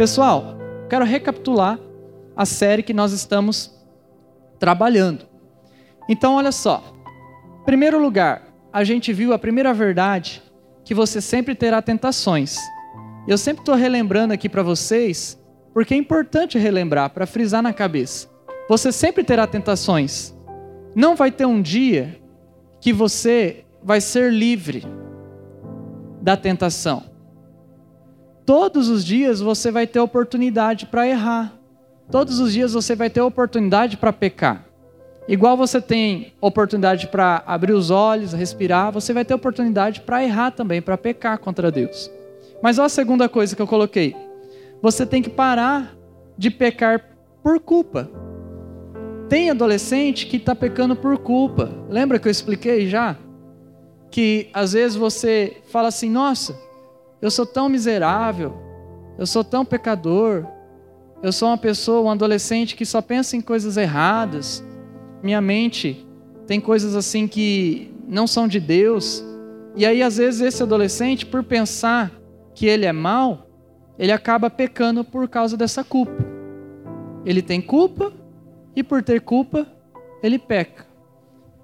Pessoal, quero recapitular a série que nós estamos trabalhando. Então, olha só. Em primeiro lugar, a gente viu a primeira verdade que você sempre terá tentações. Eu sempre estou relembrando aqui para vocês, porque é importante relembrar, para frisar na cabeça. Você sempre terá tentações. Não vai ter um dia que você vai ser livre da tentação. Todos os dias você vai ter oportunidade para errar. Todos os dias você vai ter oportunidade para pecar. Igual você tem oportunidade para abrir os olhos, respirar, você vai ter oportunidade para errar também, para pecar contra Deus. Mas olha a segunda coisa que eu coloquei. Você tem que parar de pecar por culpa. Tem adolescente que está pecando por culpa. Lembra que eu expliquei já? Que às vezes você fala assim: nossa, eu sou tão miserável, eu sou tão pecador, eu sou uma pessoa, um adolescente que só pensa em coisas erradas, minha mente tem coisas assim que não são de Deus. E aí, às vezes, esse adolescente, por pensar que ele é mal, ele acaba pecando por causa dessa culpa. Ele tem culpa e por ter culpa, ele peca.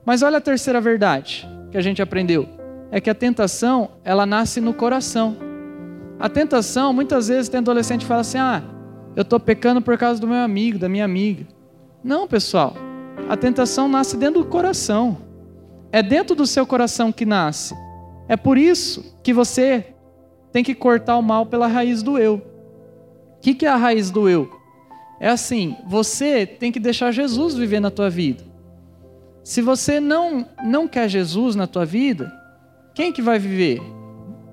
Mas olha a terceira verdade que a gente aprendeu, é que a tentação, ela nasce no coração. A tentação, muitas vezes tem adolescente que fala assim: "Ah, eu estou pecando por causa do meu amigo, da minha amiga". Não, pessoal. A tentação nasce dentro do coração. É dentro do seu coração que nasce. É por isso que você tem que cortar o mal pela raiz do eu. O que, que é a raiz do eu? É assim, você tem que deixar Jesus viver na tua vida. Se você não não quer Jesus na tua vida, quem que vai viver?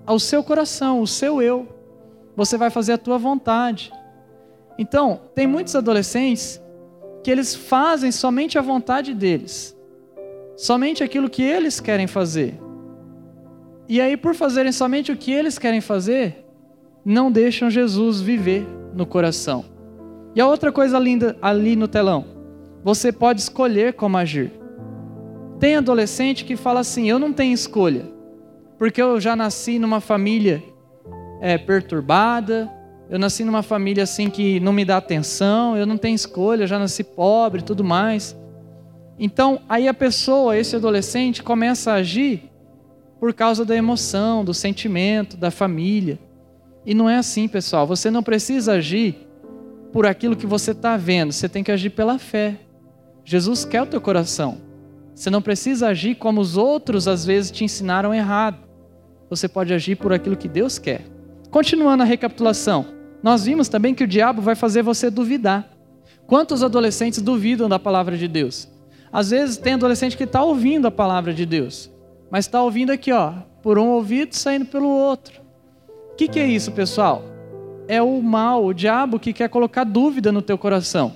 O seu coração, o seu eu. Você vai fazer a tua vontade. Então, tem muitos adolescentes que eles fazem somente a vontade deles. Somente aquilo que eles querem fazer. E aí, por fazerem somente o que eles querem fazer, não deixam Jesus viver no coração. E a outra coisa linda ali no telão, você pode escolher como agir. Tem adolescente que fala assim: eu não tenho escolha, porque eu já nasci numa família é, perturbada, eu nasci numa família assim que não me dá atenção, eu não tenho escolha, eu já nasci pobre e tudo mais. Então, aí a pessoa, esse adolescente, começa a agir por causa da emoção, do sentimento, da família. E não é assim, pessoal. Você não precisa agir por aquilo que você está vendo, você tem que agir pela fé. Jesus quer o teu coração. Você não precisa agir como os outros às vezes te ensinaram errado. Você pode agir por aquilo que Deus quer. Continuando a recapitulação, nós vimos também que o diabo vai fazer você duvidar. Quantos adolescentes duvidam da palavra de Deus? Às vezes tem adolescente que está ouvindo a palavra de Deus, mas está ouvindo aqui, ó, por um ouvido saindo pelo outro. O que, que é isso, pessoal? É o mal, o diabo que quer colocar dúvida no teu coração.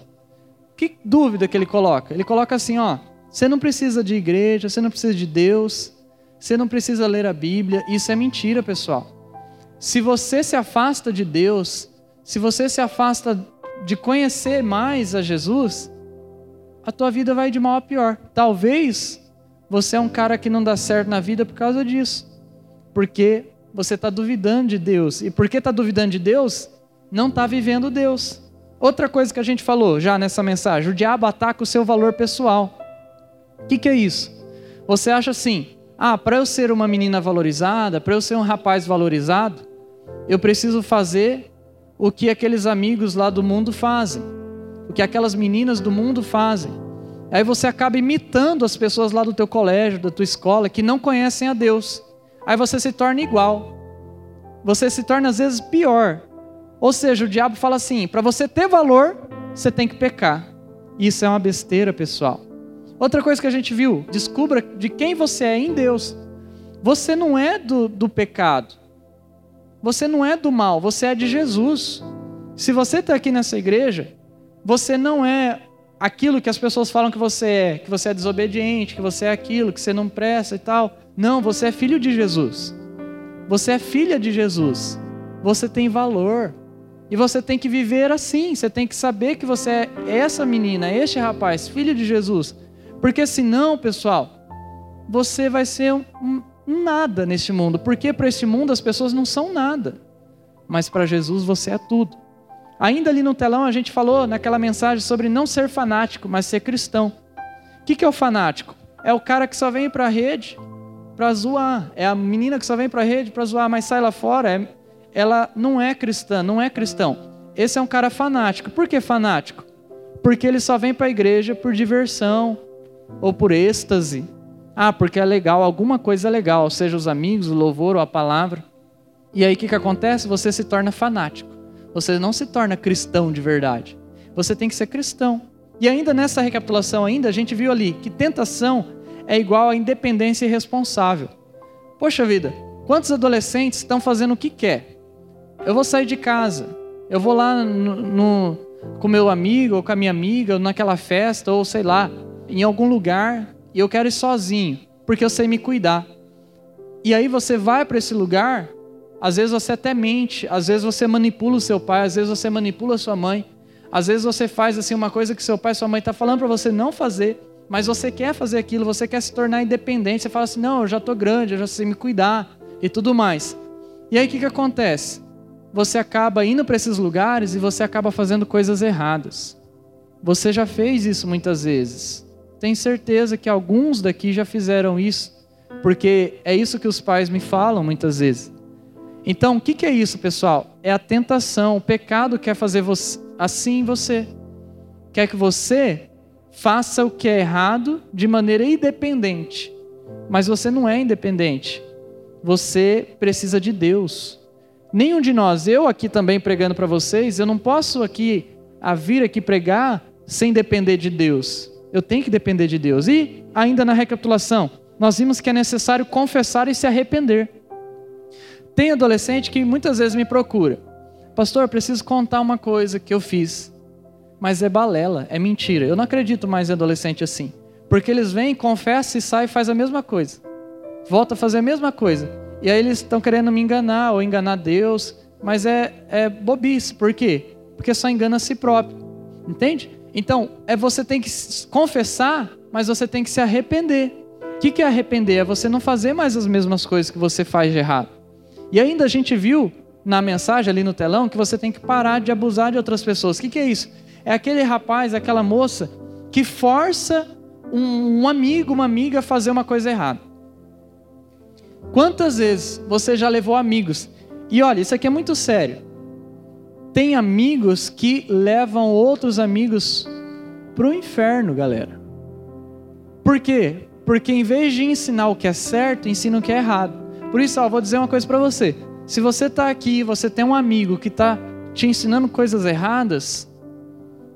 Que dúvida que ele coloca? Ele coloca assim, ó, você não precisa de igreja, você não precisa de Deus, você não precisa ler a Bíblia. Isso é mentira, pessoal. Se você se afasta de Deus, se você se afasta de conhecer mais a Jesus, a tua vida vai de mal a pior. Talvez você é um cara que não dá certo na vida por causa disso. Porque você está duvidando de Deus. E porque está duvidando de Deus, não está vivendo Deus. Outra coisa que a gente falou já nessa mensagem: o diabo ataca o seu valor pessoal. O que, que é isso? Você acha assim: ah, para eu ser uma menina valorizada, para eu ser um rapaz valorizado, eu preciso fazer o que aqueles amigos lá do mundo fazem, o que aquelas meninas do mundo fazem. Aí você acaba imitando as pessoas lá do teu colégio, da tua escola, que não conhecem a Deus. Aí você se torna igual. Você se torna às vezes pior. Ou seja, o diabo fala assim: para você ter valor, você tem que pecar. Isso é uma besteira, pessoal. Outra coisa que a gente viu: descubra de quem você é em Deus. Você não é do, do pecado. Você não é do mal. Você é de Jesus. Se você está aqui nessa igreja, você não é aquilo que as pessoas falam que você é, que você é desobediente, que você é aquilo, que você não presta e tal. Não, você é filho de Jesus. Você é filha de Jesus. Você tem valor. E você tem que viver assim. Você tem que saber que você é essa menina, este rapaz, filho de Jesus. Porque senão, pessoal, você vai ser um, um nada neste mundo. Porque para este mundo as pessoas não são nada. Mas para Jesus você é tudo. Ainda ali no telão a gente falou naquela mensagem sobre não ser fanático, mas ser cristão. O que, que é o fanático? É o cara que só vem para a rede para zoar. É a menina que só vem para a rede para zoar, mas sai lá fora. É, ela não é cristã, não é cristão. Esse é um cara fanático. Por que fanático? Porque ele só vem para a igreja por diversão ou por êxtase. Ah, porque é legal, alguma coisa é legal, seja os amigos, o louvor ou a palavra. E aí o que, que acontece? Você se torna fanático. Você não se torna cristão de verdade. Você tem que ser cristão. E ainda nessa recapitulação ainda, a gente viu ali que tentação é igual a independência irresponsável. Poxa vida, quantos adolescentes estão fazendo o que quer? Eu vou sair de casa, eu vou lá no, no, com meu amigo ou com a minha amiga, ou naquela festa, ou sei lá, em algum lugar, e eu quero ir sozinho, porque eu sei me cuidar. E aí você vai para esse lugar, às vezes você até mente, às vezes você manipula o seu pai, às vezes você manipula a sua mãe, às vezes você faz assim uma coisa que seu pai e sua mãe estão tá falando para você não fazer, mas você quer fazer aquilo, você quer se tornar independente, você fala assim: não, eu já estou grande, eu já sei me cuidar e tudo mais. E aí o que, que acontece? Você acaba indo para esses lugares e você acaba fazendo coisas erradas. Você já fez isso muitas vezes. Tenho certeza que alguns daqui já fizeram isso, porque é isso que os pais me falam muitas vezes. Então, o que, é isso, pessoal? É a tentação. O pecado quer fazer você, assim você. Quer que você faça o que é errado de maneira independente. Mas você não é independente. Você precisa de Deus. Nenhum de nós, eu aqui também pregando para vocês, eu não posso aqui a vir aqui pregar sem depender de Deus. Eu tenho que depender de Deus. E ainda na recapitulação, nós vimos que é necessário confessar e se arrepender. Tem adolescente que muitas vezes me procura. Pastor, preciso contar uma coisa que eu fiz mas é balela, é mentira. Eu não acredito mais em adolescente assim. Porque eles vêm, confessam e saem e faz a mesma coisa. Volta a fazer a mesma coisa. E aí eles estão querendo me enganar ou enganar Deus. Mas é, é bobice. Por quê? Porque só engana a si próprio. Entende? Então, é você tem que confessar, mas você tem que se arrepender. O que, é arrepender? É você não fazer mais as mesmas coisas que você faz de errado. E ainda a gente viu na mensagem ali no telão que você tem que parar de abusar de outras pessoas. O que, que é isso? é aquele rapaz, aquela moça que força um amigo, uma amiga a fazer uma coisa errada. Quantas vezes você já levou amigos? E olha, isso aqui é muito sério. Tem amigos que levam outros amigos para o inferno, galera. Por quê? Porque em vez de ensinar o que é certo, ensina o que é errado. Por isso, ó, vou dizer uma coisa para você. Se você está aqui, você tem um amigo que está te ensinando coisas erradas,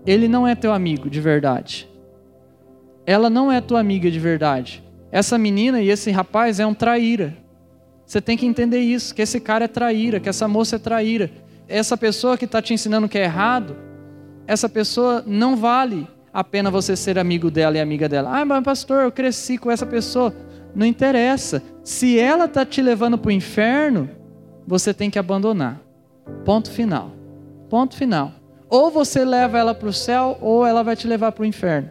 ele não é teu amigo de verdade. Ela não é tua amiga de verdade. Essa menina e esse rapaz é um traíra. Você tem que entender isso, que esse cara é traíra, que essa moça é traíra. Essa pessoa que está te ensinando que é errado, essa pessoa não vale a pena você ser amigo dela e amiga dela. Ah, mas pastor, eu cresci com essa pessoa. Não interessa. Se ela está te levando para o inferno, você tem que abandonar. Ponto final. Ponto final. Ou você leva ela para o céu, ou ela vai te levar para o inferno.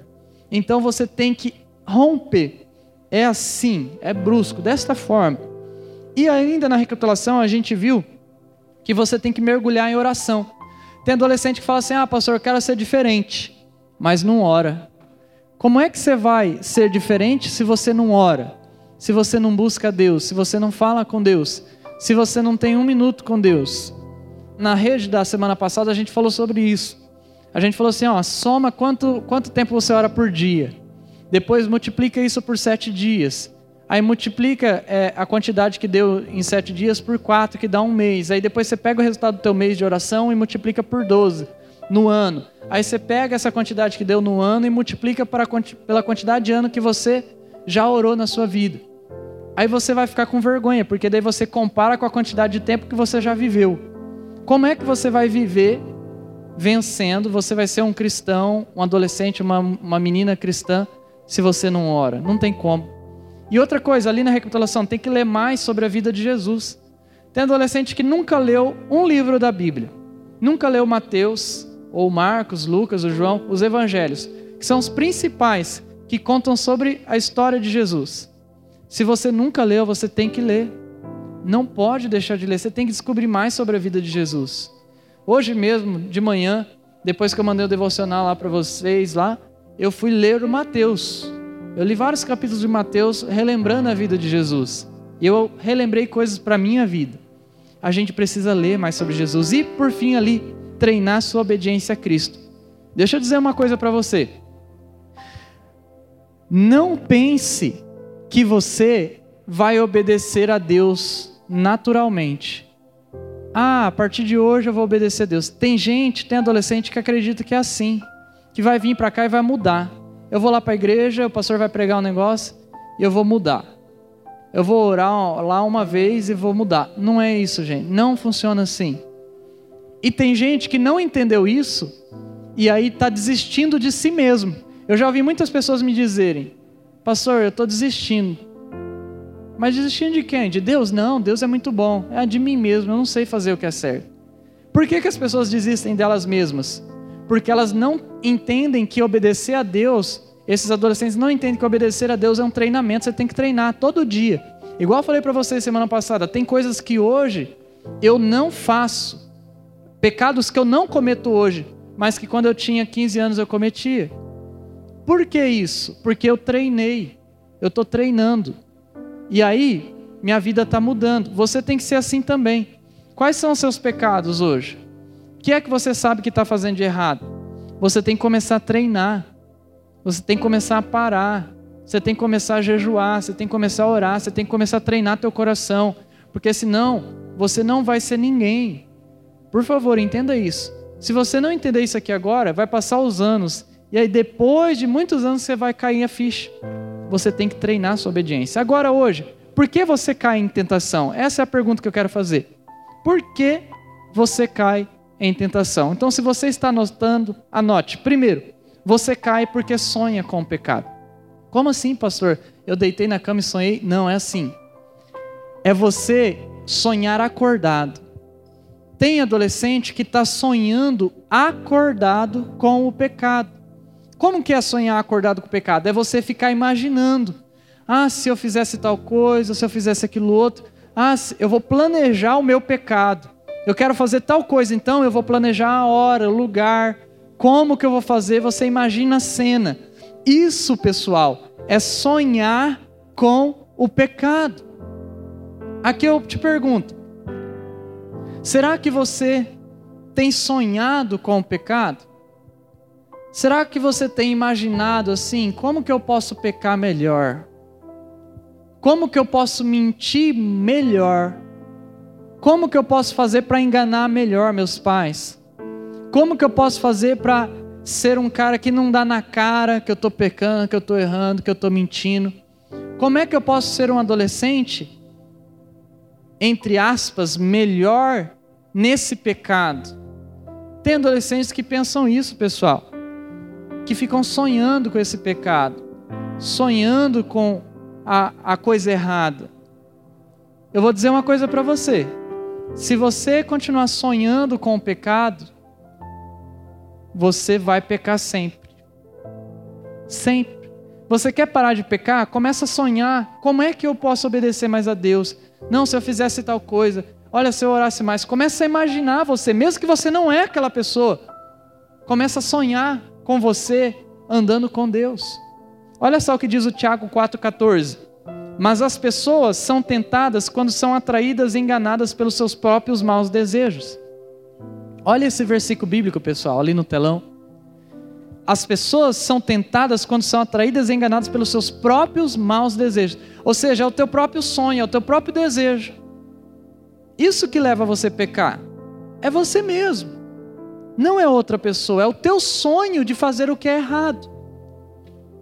Então você tem que romper. É assim, é brusco, desta forma. E ainda na recapitulação a gente viu que você tem que mergulhar em oração. Tem adolescente que fala assim: ah, pastor, eu quero ser diferente, mas não ora. Como é que você vai ser diferente se você não ora? Se você não busca Deus? Se você não fala com Deus? Se você não tem um minuto com Deus? na rede da semana passada a gente falou sobre isso. A gente falou assim, ó, soma quanto, quanto tempo você ora por dia. Depois multiplica isso por sete dias. Aí multiplica é, a quantidade que deu em sete dias por quatro, que dá um mês. Aí depois você pega o resultado do teu mês de oração e multiplica por doze no ano. Aí você pega essa quantidade que deu no ano e multiplica para, pela quantidade de ano que você já orou na sua vida. Aí você vai ficar com vergonha, porque daí você compara com a quantidade de tempo que você já viveu. Como é que você vai viver vencendo? Você vai ser um cristão, um adolescente, uma, uma menina cristã, se você não ora? Não tem como. E outra coisa, ali na recapitulação, tem que ler mais sobre a vida de Jesus. Tem adolescente que nunca leu um livro da Bíblia, nunca leu Mateus, ou Marcos, Lucas, ou João, os evangelhos, que são os principais que contam sobre a história de Jesus. Se você nunca leu, você tem que ler. Não pode deixar de ler, você tem que descobrir mais sobre a vida de Jesus. Hoje mesmo, de manhã, depois que eu mandei o devocional lá para vocês lá, eu fui ler o Mateus. Eu li vários capítulos de Mateus relembrando a vida de Jesus. E eu relembrei coisas para minha vida. A gente precisa ler mais sobre Jesus e, por fim, ali, treinar sua obediência a Cristo. Deixa eu dizer uma coisa para você. Não pense que você vai obedecer a Deus naturalmente. Ah, a partir de hoje eu vou obedecer a Deus. Tem gente, tem adolescente que acredita que é assim, que vai vir para cá e vai mudar. Eu vou lá para a igreja, o pastor vai pregar um negócio e eu vou mudar. Eu vou orar lá uma vez e vou mudar. Não é isso, gente. Não funciona assim. E tem gente que não entendeu isso e aí está desistindo de si mesmo. Eu já ouvi muitas pessoas me dizerem: Pastor, eu estou desistindo. Mas desistindo de quem? De Deus? Não, Deus é muito bom. É de mim mesmo, eu não sei fazer o que é certo. Por que, que as pessoas desistem delas mesmas? Porque elas não entendem que obedecer a Deus, esses adolescentes não entendem que obedecer a Deus é um treinamento, você tem que treinar todo dia. Igual eu falei para vocês semana passada, tem coisas que hoje eu não faço, pecados que eu não cometo hoje, mas que quando eu tinha 15 anos eu cometia. Por que isso? Porque eu treinei, eu estou treinando. E aí, minha vida está mudando. Você tem que ser assim também. Quais são os seus pecados hoje? O que é que você sabe que está fazendo de errado? Você tem que começar a treinar. Você tem que começar a parar. Você tem que começar a jejuar. Você tem que começar a orar. Você tem que começar a treinar teu coração. Porque senão, você não vai ser ninguém. Por favor, entenda isso. Se você não entender isso aqui agora, vai passar os anos. E aí, depois de muitos anos, você vai cair a ficha você tem que treinar sua obediência. Agora, hoje, por que você cai em tentação? Essa é a pergunta que eu quero fazer. Por que você cai em tentação? Então, se você está anotando, anote. Primeiro, você cai porque sonha com o pecado. Como assim, pastor? Eu deitei na cama e sonhei? Não, é assim. É você sonhar acordado. Tem adolescente que está sonhando acordado com o pecado. Como que é sonhar acordado com o pecado? É você ficar imaginando. Ah, se eu fizesse tal coisa, se eu fizesse aquilo outro. Ah, eu vou planejar o meu pecado. Eu quero fazer tal coisa, então eu vou planejar a hora, o lugar, como que eu vou fazer. Você imagina a cena. Isso, pessoal, é sonhar com o pecado. Aqui eu te pergunto: será que você tem sonhado com o pecado? Será que você tem imaginado assim, como que eu posso pecar melhor? Como que eu posso mentir melhor? Como que eu posso fazer para enganar melhor meus pais? Como que eu posso fazer para ser um cara que não dá na cara que eu estou pecando, que eu estou errando, que eu estou mentindo? Como é que eu posso ser um adolescente, entre aspas, melhor nesse pecado? Tem adolescentes que pensam isso, pessoal que ficam sonhando com esse pecado, sonhando com a, a coisa errada. Eu vou dizer uma coisa para você: se você continuar sonhando com o pecado, você vai pecar sempre. Sempre. Você quer parar de pecar? Começa a sonhar. Como é que eu posso obedecer mais a Deus? Não, se eu fizesse tal coisa. Olha, se eu orasse mais. Começa a imaginar você, mesmo que você não é aquela pessoa. Começa a sonhar com você andando com Deus. Olha só o que diz o Tiago 4,14. Mas as pessoas são tentadas quando são atraídas e enganadas pelos seus próprios maus desejos. Olha esse versículo bíblico, pessoal, ali no telão. As pessoas são tentadas quando são atraídas e enganadas pelos seus próprios maus desejos. Ou seja, é o teu próprio sonho, é o teu próprio desejo. Isso que leva você a pecar. É você mesmo não é outra pessoa, é o teu sonho de fazer o que é errado.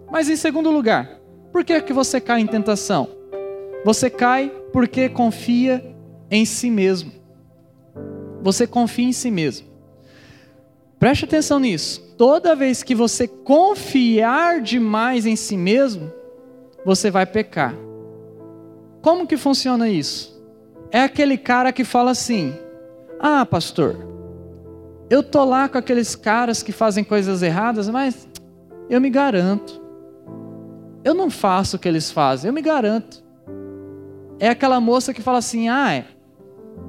Mas em segundo lugar, por que, que você cai em tentação? Você cai porque confia em si mesmo. Você confia em si mesmo. Preste atenção nisso. Toda vez que você confiar demais em si mesmo, você vai pecar. Como que funciona isso? É aquele cara que fala assim: "Ah, pastor, eu tô lá com aqueles caras que fazem coisas erradas, mas eu me garanto. Eu não faço o que eles fazem, eu me garanto. É aquela moça que fala assim: "Ah,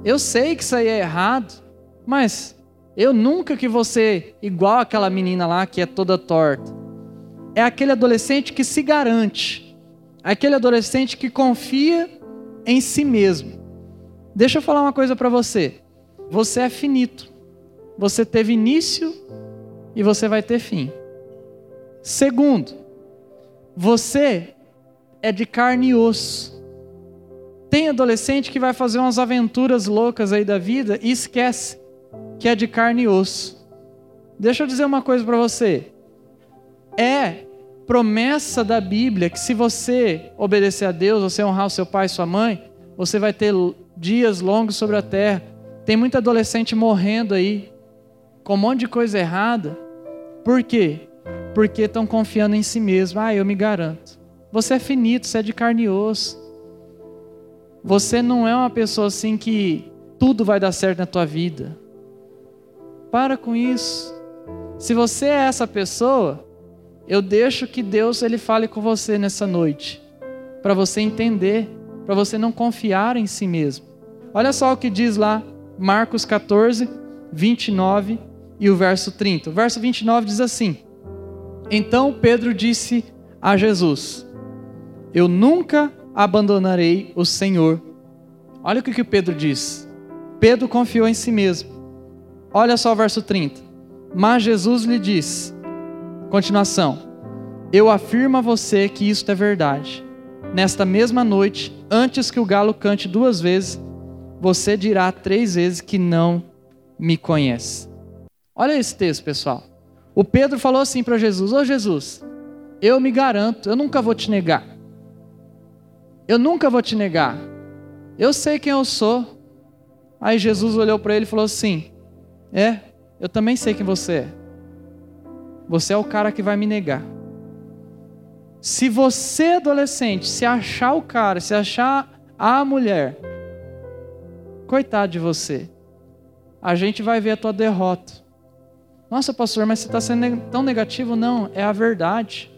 eu sei que isso aí é errado, mas Eu nunca que você igual aquela menina lá que é toda torta. É aquele adolescente que se garante. Aquele adolescente que confia em si mesmo. Deixa eu falar uma coisa para você. Você é finito. Você teve início e você vai ter fim. Segundo, você é de carne e osso. Tem adolescente que vai fazer umas aventuras loucas aí da vida e esquece que é de carne e osso. Deixa eu dizer uma coisa para você. É promessa da Bíblia que se você obedecer a Deus, você honrar o seu pai e sua mãe, você vai ter dias longos sobre a terra. Tem muito adolescente morrendo aí, com um monte de coisa errada. Por quê? Porque estão confiando em si mesmo. Ah, eu me garanto. Você é finito, você é de carne e osso. Você não é uma pessoa assim que tudo vai dar certo na tua vida. Para com isso. Se você é essa pessoa, eu deixo que Deus ele fale com você nessa noite, para você entender, para você não confiar em si mesmo. Olha só o que diz lá Marcos 14, 29 e o verso 30. O verso 29 diz assim: Então Pedro disse a Jesus: Eu nunca abandonarei o Senhor. Olha o que, Pedro diz. Pedro confiou em si mesmo. Olha só o verso 30. Mas Jesus lhe disse: Continuação. Eu afirmo a você que isto é verdade. Nesta mesma noite, antes que o galo cante duas vezes, você dirá três vezes que não me conhece. Olha esse texto, pessoal. O Pedro falou assim para Jesus: Ô oh, Jesus, eu me garanto, eu nunca vou te negar. Eu nunca vou te negar. Eu sei quem eu sou. Aí Jesus olhou para ele e falou assim: É, eu também sei quem você é. Você é o cara que vai me negar. Se você, adolescente, se achar o cara, se achar a mulher, coitado de você. A gente vai ver a tua derrota. Nossa, pastor, mas você está sendo tão negativo? Não, é a verdade.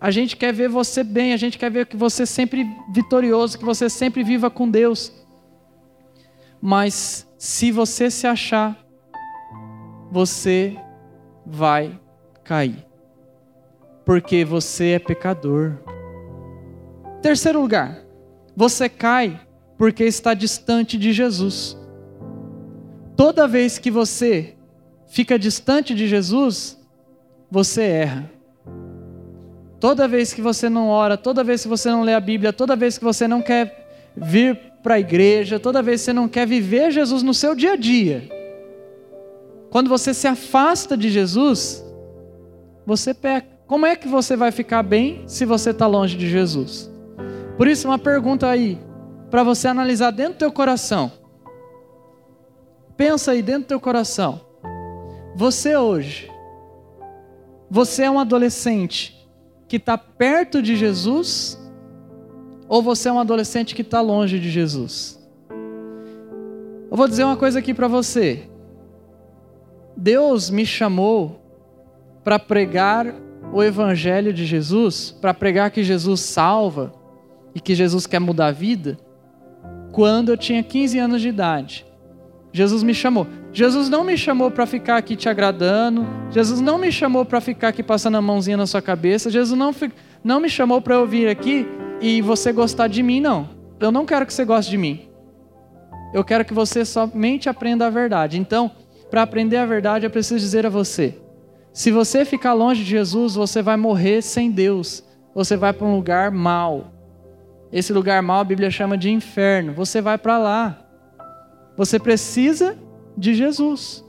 A gente quer ver você bem, a gente quer ver que você sempre vitorioso, que você sempre viva com Deus. Mas se você se achar, você vai cair. Porque você é pecador. Terceiro lugar, você cai porque está distante de Jesus. Toda vez que você fica distante de Jesus, você erra. Toda vez que você não ora, toda vez que você não lê a Bíblia, toda vez que você não quer vir para a igreja, toda vez que você não quer viver Jesus no seu dia a dia, quando você se afasta de Jesus, você peca. Como é que você vai ficar bem se você está longe de Jesus? Por isso, uma pergunta aí, para você analisar dentro do teu coração. Pensa aí dentro do teu coração. Você hoje, você é um adolescente que está perto de Jesus ou você é um adolescente que está longe de Jesus? Eu vou dizer uma coisa aqui para você. Deus me chamou para pregar o Evangelho de Jesus, para pregar que Jesus salva e que Jesus quer mudar a vida, quando eu tinha 15 anos de idade. Jesus me chamou. Jesus não me chamou para ficar aqui te agradando. Jesus não me chamou para ficar aqui passando a mãozinha na sua cabeça. Jesus não, não me chamou para eu vir aqui e você gostar de mim, não. Eu não quero que você goste de mim. Eu quero que você somente aprenda a verdade. Então, para aprender a verdade, eu preciso dizer a você: se você ficar longe de Jesus, você vai morrer sem Deus. Você vai para um lugar mau. Esse lugar mau a Bíblia chama de inferno. Você vai para lá. Você precisa de Jesus.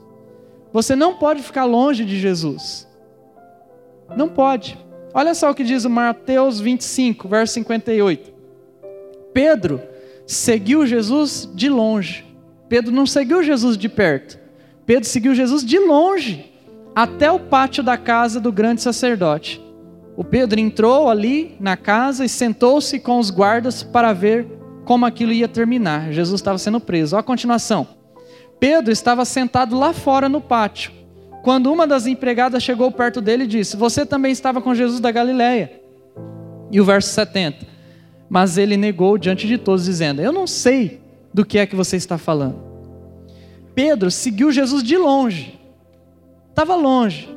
Você não pode ficar longe de Jesus. Não pode. Olha só o que diz o Mateus 25, verso 58. Pedro seguiu Jesus de longe. Pedro não seguiu Jesus de perto. Pedro seguiu Jesus de longe, até o pátio da casa do grande sacerdote. O Pedro entrou ali na casa e sentou-se com os guardas para ver como aquilo ia terminar. Jesus estava sendo preso. Olha a continuação. Pedro estava sentado lá fora no pátio, quando uma das empregadas chegou perto dele e disse: Você também estava com Jesus da Galileia. E o verso 70. Mas ele negou diante de todos, dizendo: Eu não sei do que é que você está falando. Pedro seguiu Jesus de longe. Estava longe.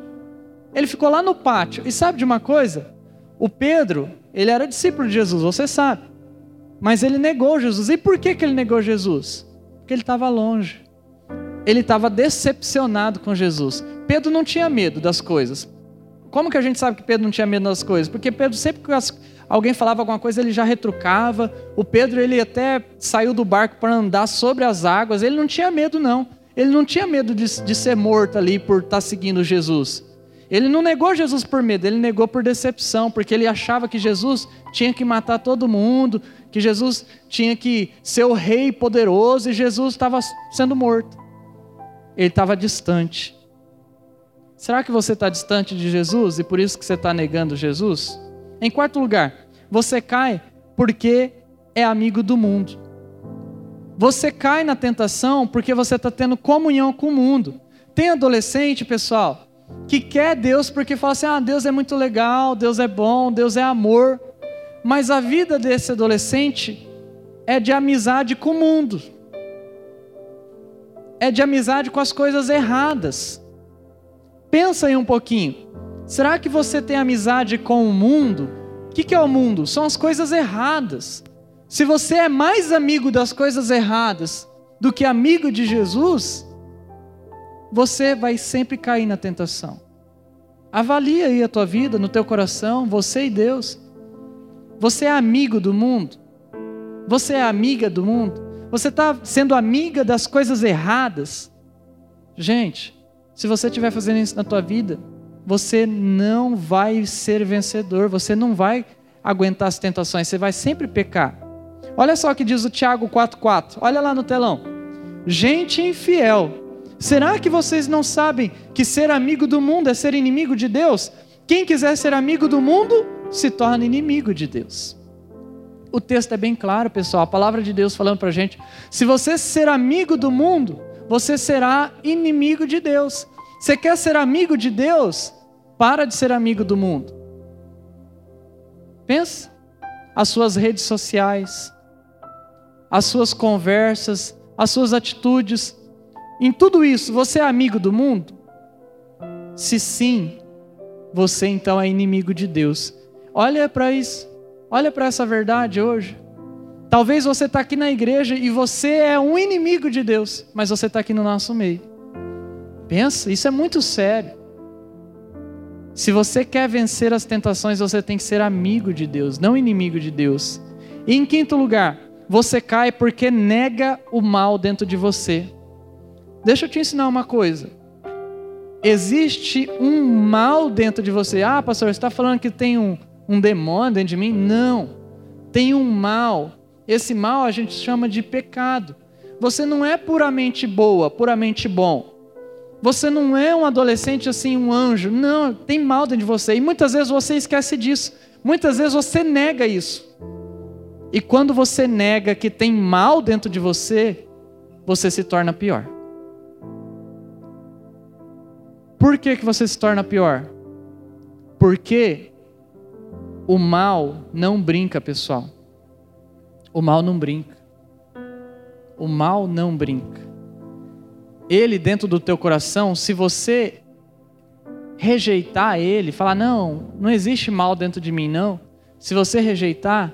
Ele ficou lá no pátio. E sabe de uma coisa? O Pedro, ele era discípulo de Jesus, você sabe. Mas ele negou Jesus. E por que, que ele negou Jesus? Porque ele estava longe. Ele estava decepcionado com Jesus. Pedro não tinha medo das coisas. Como que a gente sabe que Pedro não tinha medo das coisas? Porque Pedro sempre que alguém falava alguma coisa, ele já retrucava. O Pedro, ele até saiu do barco para andar sobre as águas. Ele não tinha medo, não. Ele não tinha medo de, de ser morto ali por estar tá seguindo Jesus. Ele não negou Jesus por medo, ele negou por decepção, porque ele achava que Jesus tinha que matar todo mundo, que Jesus tinha que ser o rei poderoso e Jesus estava sendo morto. Ele estava distante. Será que você está distante de Jesus e por isso que você está negando Jesus? Em quarto lugar, você cai porque é amigo do mundo. Você cai na tentação porque você está tendo comunhão com o mundo. Tem adolescente, pessoal, que quer Deus porque fala assim: ah, Deus é muito legal, Deus é bom, Deus é amor. Mas a vida desse adolescente é de amizade com o mundo, é de amizade com as coisas erradas. Pensa aí um pouquinho. Será que você tem amizade com o mundo? O que, é o mundo? São as coisas erradas. Se você é mais amigo das coisas erradas do que amigo de Jesus, você vai sempre cair na tentação. Avalia aí a tua vida, no teu coração, você e Deus. Você é amigo do mundo? Você é amiga do mundo? Você está sendo amiga das coisas erradas? Gente, se você estiver fazendo isso na tua vida, você não vai ser vencedor, você não vai aguentar as tentações, você vai sempre pecar. Olha só o que diz o Tiago 4,4. Olha lá no telão. Gente infiel. Será que vocês não sabem que ser amigo do mundo é ser inimigo de Deus? Quem quiser ser amigo do mundo, se torna inimigo de Deus. O texto é bem claro, pessoal. A palavra de Deus falando para a gente: se você ser amigo do mundo, você será inimigo de Deus. Você quer ser amigo de Deus? Para de ser amigo do mundo. Pensa. As suas redes sociais, as suas conversas, as suas atitudes. Em tudo isso, você é amigo do mundo? Se sim, você então é inimigo de Deus. Olha para isso. Olha para essa verdade hoje. Talvez você está aqui na igreja e você é um inimigo de Deus, mas você está aqui no nosso meio. Pensa, isso é muito sério. Se você quer vencer as tentações, você tem que ser amigo de Deus, não inimigo de Deus. E em quinto lugar, você cai porque nega o mal dentro de você. Deixa eu te ensinar uma coisa. Existe um mal dentro de você. Ah, pastor, você está falando que tem um, um demônio dentro de mim? Não. Tem um mal. Esse mal a gente chama de pecado. Você não é puramente boa, puramente bom. Você não é um adolescente assim, um anjo. Não, tem mal dentro de você. E muitas vezes você esquece disso. Muitas vezes você nega isso. E quando você nega que tem mal dentro de você, você se torna pior. Por que, que você se torna pior? Porque o mal não brinca, pessoal. O mal não brinca. O mal não brinca. Ele dentro do teu coração, se você rejeitar ele, falar não, não existe mal dentro de mim não. Se você rejeitar,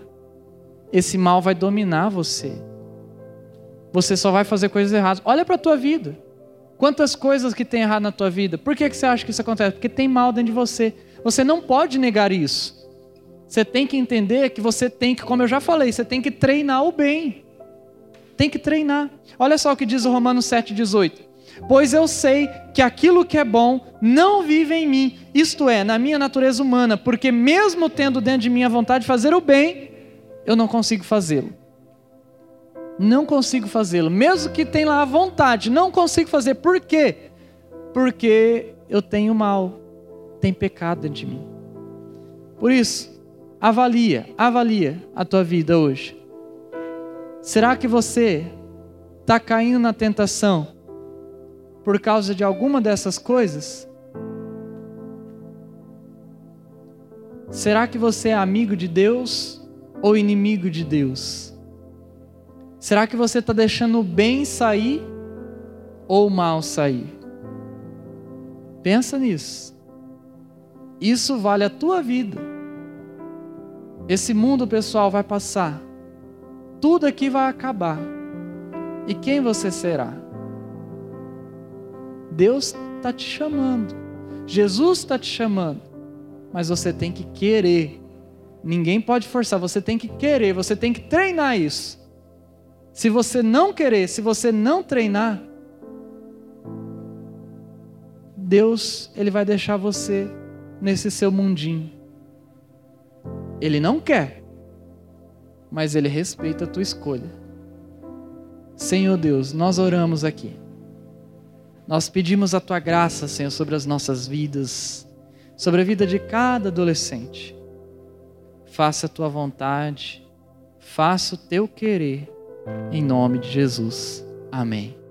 esse mal vai dominar você. Você só vai fazer coisas erradas. Olha para a tua vida. Quantas coisas que tem errado na tua vida? Por que, que você acha que isso acontece? Porque tem mal dentro de você. Você não pode negar isso. Você tem que entender que você tem que, como eu já falei, você tem que treinar o bem. Tem que treinar. Olha só o que diz o Romanos 7,18. Pois eu sei que aquilo que é bom não vive em mim, isto é, na minha natureza humana, porque mesmo tendo dentro de mim a vontade de fazer o bem, eu não consigo fazê-lo. Não consigo fazê-lo. Mesmo que tenha lá a vontade, não consigo fazer. Por quê? Porque eu tenho mal, tem pecado dentro de mim. Por isso, avalia, avalia a tua vida hoje. Será que você está caindo na tentação por causa de alguma dessas coisas? Será que você é amigo de Deus ou inimigo de Deus? Será que você está deixando o bem sair ou mal sair. Pensa nisso. Isso vale a tua vida. Esse mundo, pessoal, vai passar. Tudo aqui vai acabar. E quem você será? Deus está te chamando. Jesus está te chamando. Mas você tem que querer. Ninguém pode forçar. Você tem que querer. Você tem que treinar isso. Se você não querer, se você não treinar, Deus ele vai deixar você nesse seu mundinho. Ele não quer, mas ele respeita a tua escolha. Senhor Deus, nós oramos aqui. Nós pedimos a tua graça, Senhor, sobre as nossas vidas, sobre a vida de cada adolescente. Faça a tua vontade, faça o teu querer, em nome de Jesus. Amém.